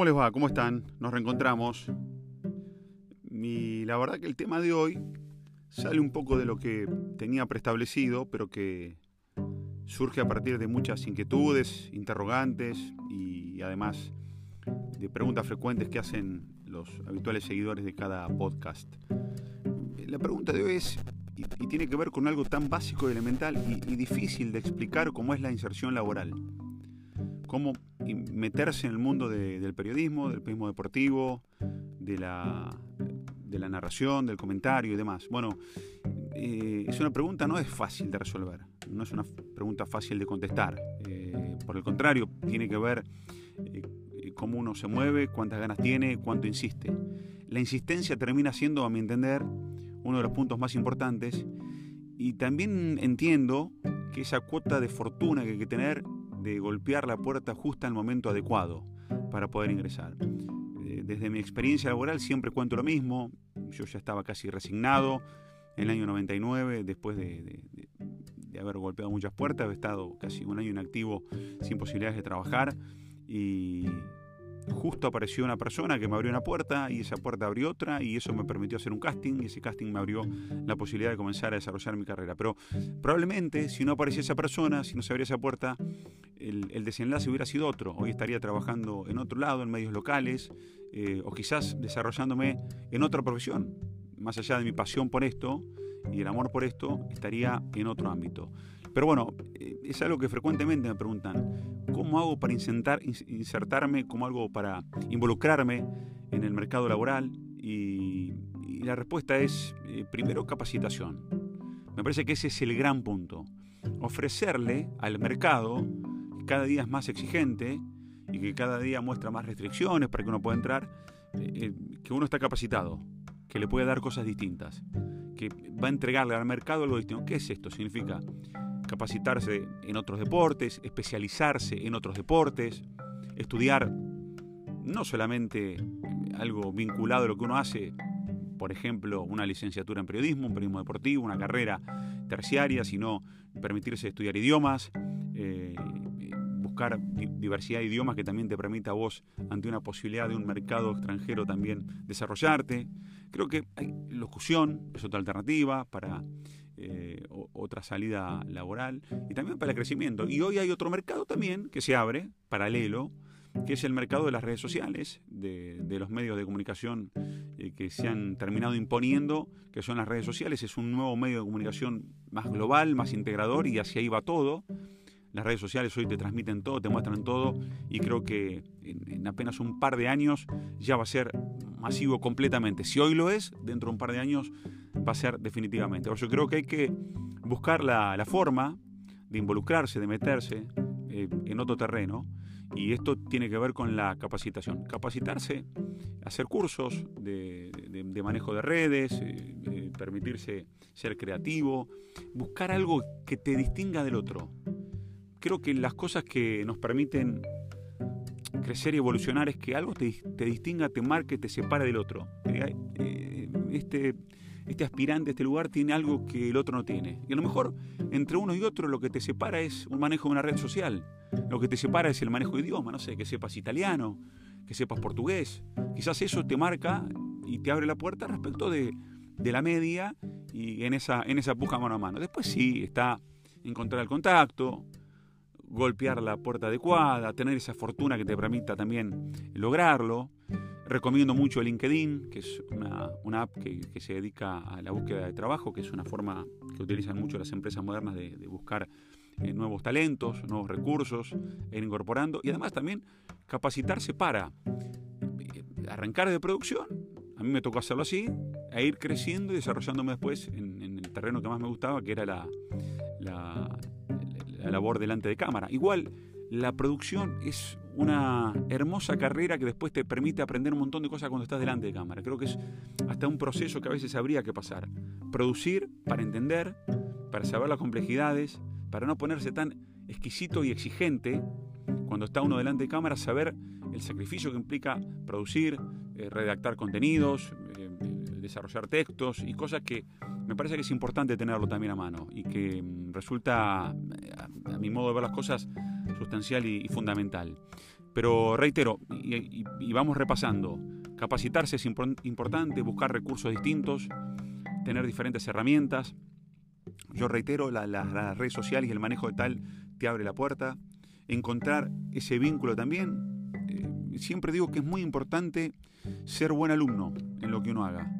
¿Cómo les va? ¿Cómo están? Nos reencontramos. Y la verdad que el tema de hoy sale un poco de lo que tenía preestablecido, pero que surge a partir de muchas inquietudes, interrogantes y además de preguntas frecuentes que hacen los habituales seguidores de cada podcast. La pregunta de hoy es, y, tiene que ver con algo tan básico y elemental y difícil de explicar como es la inserción laboral cómo meterse en el mundo del periodismo, del periodismo deportivo, de la, de la narración, del comentario y demás. Bueno, eh, es una pregunta no es fácil de resolver, no es una pregunta fácil de contestar. Eh, por el contrario, tiene que ver eh, cómo uno se mueve, cuántas ganas tiene, cuánto insiste. La insistencia termina siendo, a mi entender, uno de los puntos más importantes y también entiendo que esa cuota de fortuna que hay que tener de golpear la puerta justo al momento adecuado para poder ingresar. Eh, desde mi experiencia laboral siempre cuento lo mismo, yo ya estaba casi resignado en el año 99, después de, de haber golpeado muchas puertas, he estado casi un año inactivo sin posibilidades de trabajar y justo apareció una persona que me abrió una puerta y esa puerta abrió otra y eso me permitió hacer un casting y ese casting me abrió la posibilidad de comenzar a desarrollar mi carrera. Pero probablemente si no aparecía esa persona, si no se abría esa puerta, el, desenlace hubiera sido otro. Hoy estaría trabajando en otro lado, en medios locales eh, o quizás desarrollándome en otra profesión. Más allá de mi pasión por esto y el amor por esto, estaría en otro ámbito. Pero bueno, eh, es algo que frecuentemente me preguntan, ¿cómo hago para insertarme, cómo hago para involucrarme en el mercado laboral? Y, la respuesta es, eh, primero, capacitación. Me parece que ese es el gran punto. Ofrecerle al mercado, que cada día es más exigente y que cada día muestra más restricciones para que uno pueda entrar, eh, que uno está capacitado, que le puede dar cosas distintas, que va a entregarle al mercado algo distinto. ¿Qué es esto? Significa capacitarse en otros deportes, especializarse en otros deportes, estudiar no solamente algo vinculado a lo que uno hace, por ejemplo, una licenciatura en periodismo, un periodismo deportivo, una carrera terciaria, sino permitirse estudiar idiomas, eh, buscar diversidad de idiomas que también te permita a vos, ante una posibilidad de un mercado extranjero, también desarrollarte. Creo que hay locución, es otra alternativa para eh, otra salida laboral y también para el crecimiento. Y hoy hay otro mercado también que se abre, paralelo, que es el mercado de las redes sociales, de, los medios de comunicación eh, que se han terminado imponiendo, que son las redes sociales. Es un nuevo medio de comunicación más global, más integrador y hacia ahí va todo. Las redes sociales hoy te transmiten todo, te muestran todo y creo que en, apenas un par de años ya va a ser masivo completamente. Si hoy lo es, dentro de un par de años ser definitivamente. Yo creo que hay que buscar la, forma de involucrarse, de meterse eh, en otro terreno y esto tiene que ver con la capacitación. Capacitarse, hacer cursos de, manejo de redes, eh, permitirse ser creativo, buscar algo que te distinga del otro creo que las cosas que nos permiten crecer y evolucionar es que algo te, distinga, te marque, te separe del otro. Eh, este, este aspirante este lugar tiene algo que el otro no tiene. Y a lo mejor entre uno y otro lo que te separa es un manejo de una red social. Lo que te separa es el manejo de idioma, no sé, que sepas italiano, que sepas portugués. Quizás eso te marca y te abre la puerta respecto de, de la media y en esa, en esa puja mano a mano. Después sí, está encontrar el contacto, golpear la puerta adecuada, tener esa fortuna que te permita también lograrlo. Recomiendo mucho LinkedIn, que es una, app que, se dedica a la búsqueda de trabajo, que es una forma que utilizan mucho las empresas modernas de, buscar eh, nuevos talentos, nuevos recursos, e ir incorporando y además también capacitarse para eh, arrancar de producción. A mí me tocó hacerlo así, e ir creciendo y desarrollándome después en, el terreno que más me gustaba, que era la, la labor delante de cámara. Igual, la producción es una hermosa carrera que después te permite aprender un montón de cosas cuando estás delante de cámara. Creo que es hasta un proceso que a veces habría que pasar. Producir para entender, para saber las complejidades, para no ponerse tan exquisito y exigente cuando está uno delante de cámara, saber el sacrificio que implica producir, eh, redactar contenidos, eh, desarrollar textos y cosas que me parece que es importante tenerlo también a mano y que mm, resulta, a, mi modo de ver las cosas, sustancial y, fundamental. Pero reitero, y, vamos repasando, capacitarse es importante, buscar recursos distintos, tener diferentes herramientas. Yo reitero, las la redes sociales y el manejo de tal te abre la puerta. Encontrar ese vínculo también. Eh, siempre digo que es muy importante ser buen alumno en lo que uno haga.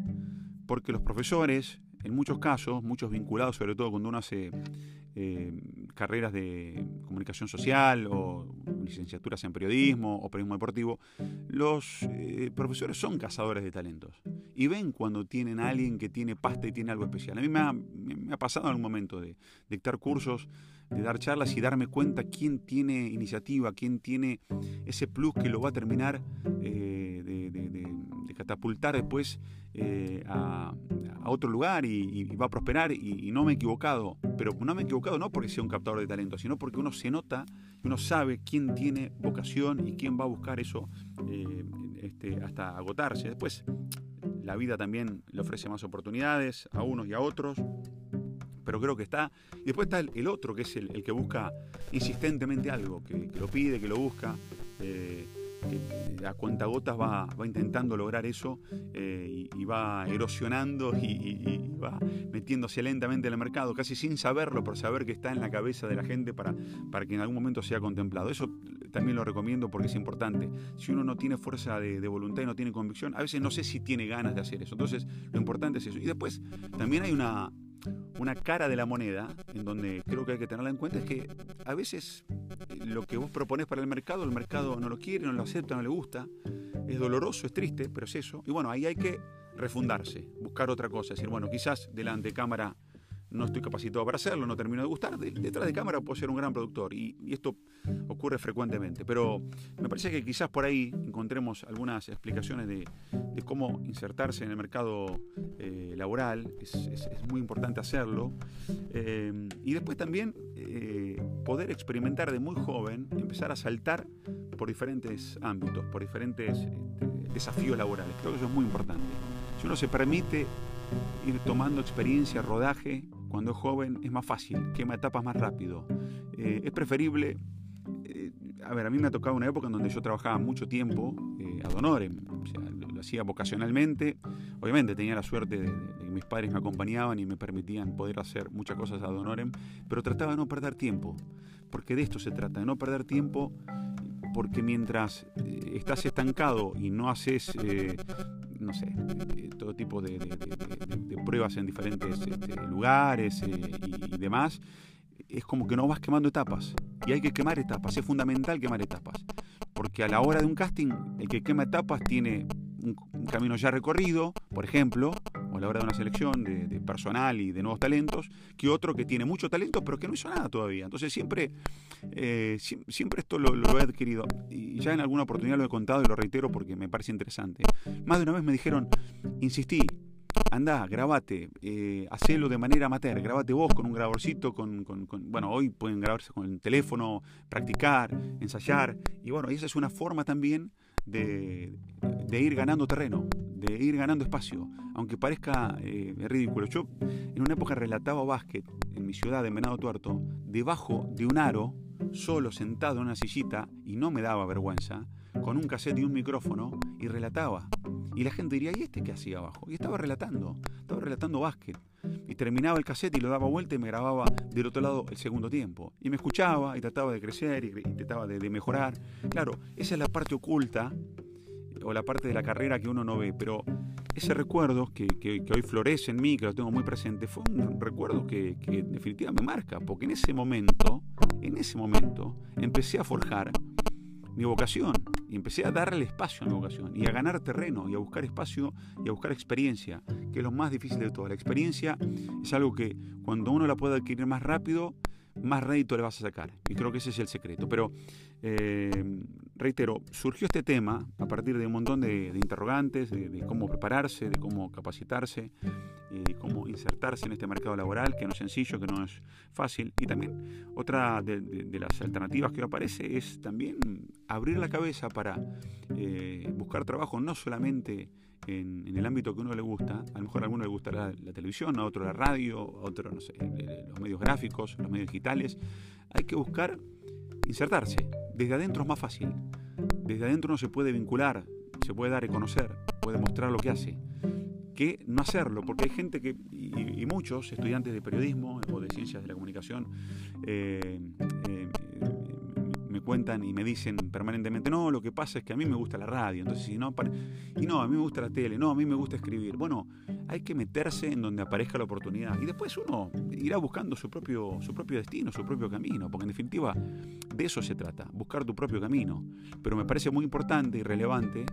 Porque los profesores, en muchos casos, muchos vinculados, sobre todo cuando uno hace eh, carreras de comunicación social o licenciaturas en periodismo o periodismo deportivo, los eh, profesores son cazadores de talentos y ven cuando tienen a alguien que tiene pasta y tiene algo especial. A mí me ha, pasado en algún momento de, dictar cursos, de dar charlas y darme cuenta quién tiene iniciativa, quién tiene ese plus que lo va a terminar eh, de, catapultar después eh, a, otro lugar y, va a prosperar y, no me he equivocado, pero no me he equivocado no porque sea un captador de talento, sino porque uno se nota, uno sabe quién tiene vocación y quién va a buscar eso eh, este, hasta agotarse. Después la vida también le ofrece más oportunidades a unos y a otros, pero creo que está. Y después está el, otro, que es el, que busca insistentemente algo, que, lo pide, que lo busca. Eh, que a cuentagotas va, va intentando lograr eso eh, y, va erosionando y, va metiéndose lentamente en el mercado, casi sin saberlo, por saber que está en la cabeza de la gente para, para que en algún momento sea contemplado. Eso también lo recomiendo porque es importante. Si uno no tiene fuerza de voluntad y no tiene convicción, a veces no sé si tiene ganas de hacer eso. Entonces, lo importante es eso. Y después, también hay una, una cara de la moneda, en donde creo que hay que tenerla en cuenta, es que a veces eh, lo que vos propones para el mercado, el mercado no lo quiere, no lo acepta, no le gusta, es doloroso, es triste, pero es eso. Y bueno, ahí hay que refundarse, buscar otra cosa, decir, bueno, quizás delante de cámara no estoy capacitado para hacerlo, no termino de gustar. Detrás de cámara puedo ser un gran productor y, esto ocurre frecuentemente. Pero me parece que quizás por ahí encontremos algunas explicaciones de, cómo insertarse en el mercado eh, laboral. Es, muy importante hacerlo. Eh, y después también eh, poder experimentar de muy joven, empezar a saltar por diferentes ámbitos, por diferentes este, desafíos laborales. Creo que eso es muy importante. Si uno se permite ir tomando experiencia, rodaje, cuando es joven es más fácil, quema etapas más rápido. Eh, es preferible, eh, a ver, a mí me ha tocado una época en donde yo trabajaba mucho tiempo eh, ad honorem, o sea, lo, hacía vocacionalmente. Obviamente tenía la suerte de, que mis padres me acompañaban y me permitían poder hacer muchas cosas ad honorem, pero trataba de no perder tiempo, porque de esto se trata, de no perder tiempo porque mientras estás estancado y no haces no sé, eh, todo tipo de, pruebas en diferentes este, lugares eh, y, demás, es como que no vas quemando etapas. Y hay que quemar etapas, es fundamental quemar etapas. Porque a la hora de un casting, el que quema etapas tiene un, camino ya recorrido, por ejemplo, o a la hora de una selección de, personal y de nuevos talentos, que otro que tiene mucho talento pero que no hizo nada todavía. Entonces siempre, eh, siempre esto lo, he adquirido. Y ya en alguna oportunidad lo he contado y lo reitero porque me parece interesante. Más de una vez me dijeron, insistí, anda, grabate, eh, hacelo de manera amateur, grabate vos con un grabadorcito, con, bueno, hoy pueden grabarse con el teléfono, practicar, ensayar, y bueno, esa es una forma también de, ir ganando terreno, de ir ganando espacio, aunque parezca eh, ridículo. Yo en una época relataba básquet en mi ciudad de Venado Tuerto, debajo de un aro, solo sentado en una sillita, y no me daba vergüenza, con un cassette y un micrófono, y relataba. Y la gente diría, ¿y este qué hacía abajo? Y estaba relatando, estaba relatando básquet. Y terminaba el cassette y lo daba vuelta y me grababa del otro lado el segundo tiempo. Y me escuchaba y trataba de crecer y, trataba de, mejorar. Claro, esa es la parte oculta o la parte de la carrera que uno no ve, pero ese recuerdo que, hoy florece en mí, que lo tengo muy presente, fue un recuerdo que, que definitivamente me marca, porque en ese momento, en ese momento, empecé a forjar mi vocación y empecé a darle espacio a mi vocación y a ganar terreno y a buscar espacio y a buscar experiencia, que es lo más difícil de todo. La experiencia es algo que cuando uno la puede adquirir más rápido, más rédito le vas a sacar. Y creo que ese es el secreto. Pero, eh, reitero, surgió este tema a partir de un montón de, interrogantes, de, cómo prepararse, de cómo capacitarse, y cómo insertarse en este mercado laboral, que no es sencillo, que no es fácil. Y también otra de, las alternativas que aparece es también abrir la cabeza para eh, buscar trabajo no solamente en, el ámbito que uno le gusta, a lo mejor a alguno le gustará la televisión, a otro la radio, a otro, sé, los medios gráficos, los medios digitales. Hay que buscar insertarse. Desde adentro es más fácil. desde adentro uno se puede vincular, se puede dar a conocer, puede mostrar lo que hace. Que no hacerlo, porque hay gente que, y, muchos estudiantes de periodismo o de ciencias de la comunicación, eh, eh, me cuentan y me dicen permanentemente, no, lo que pasa es que a mí me gusta la radio, entonces si no, y no, a mí me gusta la tele, no, a mí me gusta escribir. Bueno, hay que meterse en donde aparezca la oportunidad y después uno irá buscando su propio, su propio destino, su propio camino, porque en definitiva de eso se trata, buscar tu propio camino. Pero me parece muy importante y relevante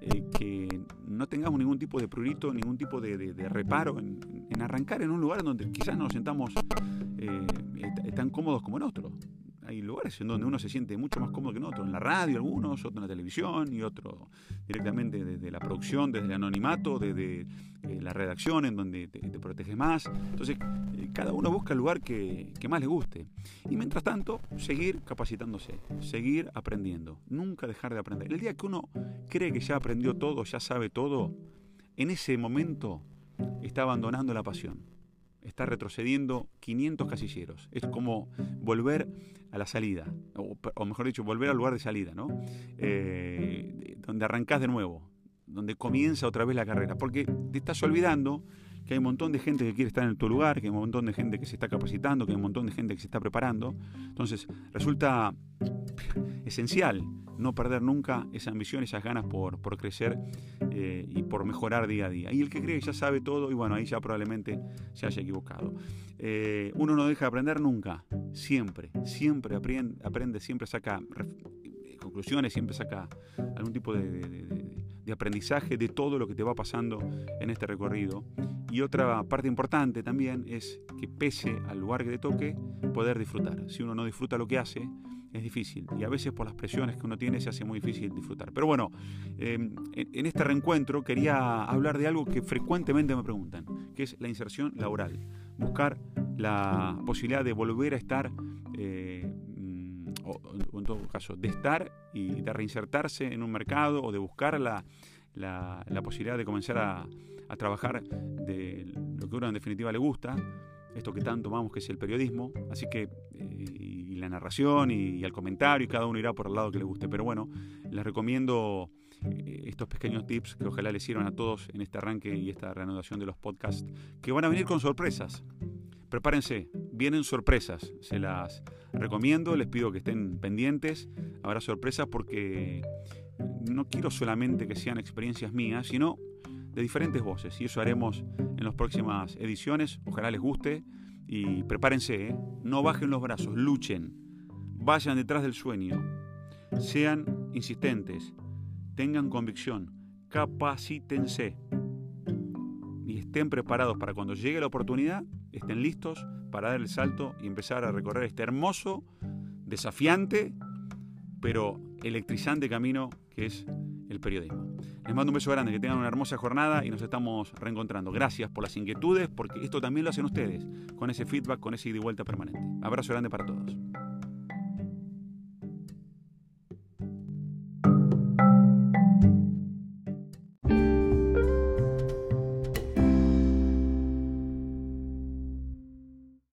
eh, que no tengamos ningún tipo de prurito, ningún tipo de, reparo en, arrancar en un lugar donde quizás nos sentamos eh, tan cómodos como en otro hay lugares en donde uno se siente mucho más cómodo que en otros, en la radio algunos, otros en la televisión y otro directamente desde la producción, desde el anonimato, desde eh, la redacción en donde te, proteges más. Entonces, eh, cada uno busca el lugar que, que, más le guste. Y mientras tanto, seguir capacitándose, seguir aprendiendo, nunca dejar de aprender. El día que uno cree que ya aprendió todo, ya sabe todo, en ese momento está abandonando la pasión está retrocediendo 500 casilleros. Es como volver a la salida, o, mejor dicho, volver al lugar de salida, ¿no? Eh, donde arrancás de nuevo, donde comienza otra vez la carrera, porque te estás olvidando que hay un montón de gente que quiere estar en tu lugar, que hay un montón de gente que se está capacitando, que hay un montón de gente que se está preparando. Entonces, resulta esencial no perder nunca esa ambición, esas ganas por, por crecer eh, y por mejorar día a día. Y el que cree que ya sabe todo, y bueno, ahí ya probablemente se haya equivocado. Eh, uno no deja de aprender nunca, siempre, siempre aprende, aprende siempre saca conclusiones, siempre saca algún tipo de, de aprendizaje de todo lo que te va pasando en este recorrido. Y otra parte importante también es que pese al lugar que te toque, poder disfrutar. Si uno no disfruta lo que hace, es difícil y a veces por las presiones que uno tiene se hace muy difícil disfrutar. Pero bueno, em, en, este reencuentro quería hablar de algo que frecuentemente me preguntan, que es la inserción laboral. Buscar la posibilidad de volver a estar, eh, mm, o, en todo caso, de estar y de reinsertarse en un mercado o de buscar la, la, posibilidad de comenzar a, trabajar de lo que uno en definitiva le gusta esto que tanto amamos que es el periodismo, así que eh, y la narración y, el comentario y cada uno irá por el lado que le guste, pero bueno, les recomiendo eh, estos pequeños tips que ojalá les sirvan a todos en este arranque y esta reanudación de los podcasts que van a venir con sorpresas. Prepárense, vienen sorpresas, se las recomiendo, les pido que estén pendientes, habrá sorpresas porque no quiero solamente que sean experiencias mías, sino de diferentes voces. Y eso haremos en las próximas ediciones. Ojalá les guste. Y prepárense, ¿eh? no bajen los brazos, luchen. Vayan detrás del sueño. Sean insistentes. Tengan convicción. Capacítense. Y estén preparados para cuando llegue la oportunidad, estén listos para dar el salto y empezar a recorrer este hermoso, desafiante, pero electrizante camino que es el periodismo. Les mando un beso grande, que tengan una hermosa jornada y nos estamos reencontrando. Gracias por las inquietudes, porque esto también lo hacen ustedes, con ese feedback, con ese ida y vuelta permanente. Abrazo grande para todos.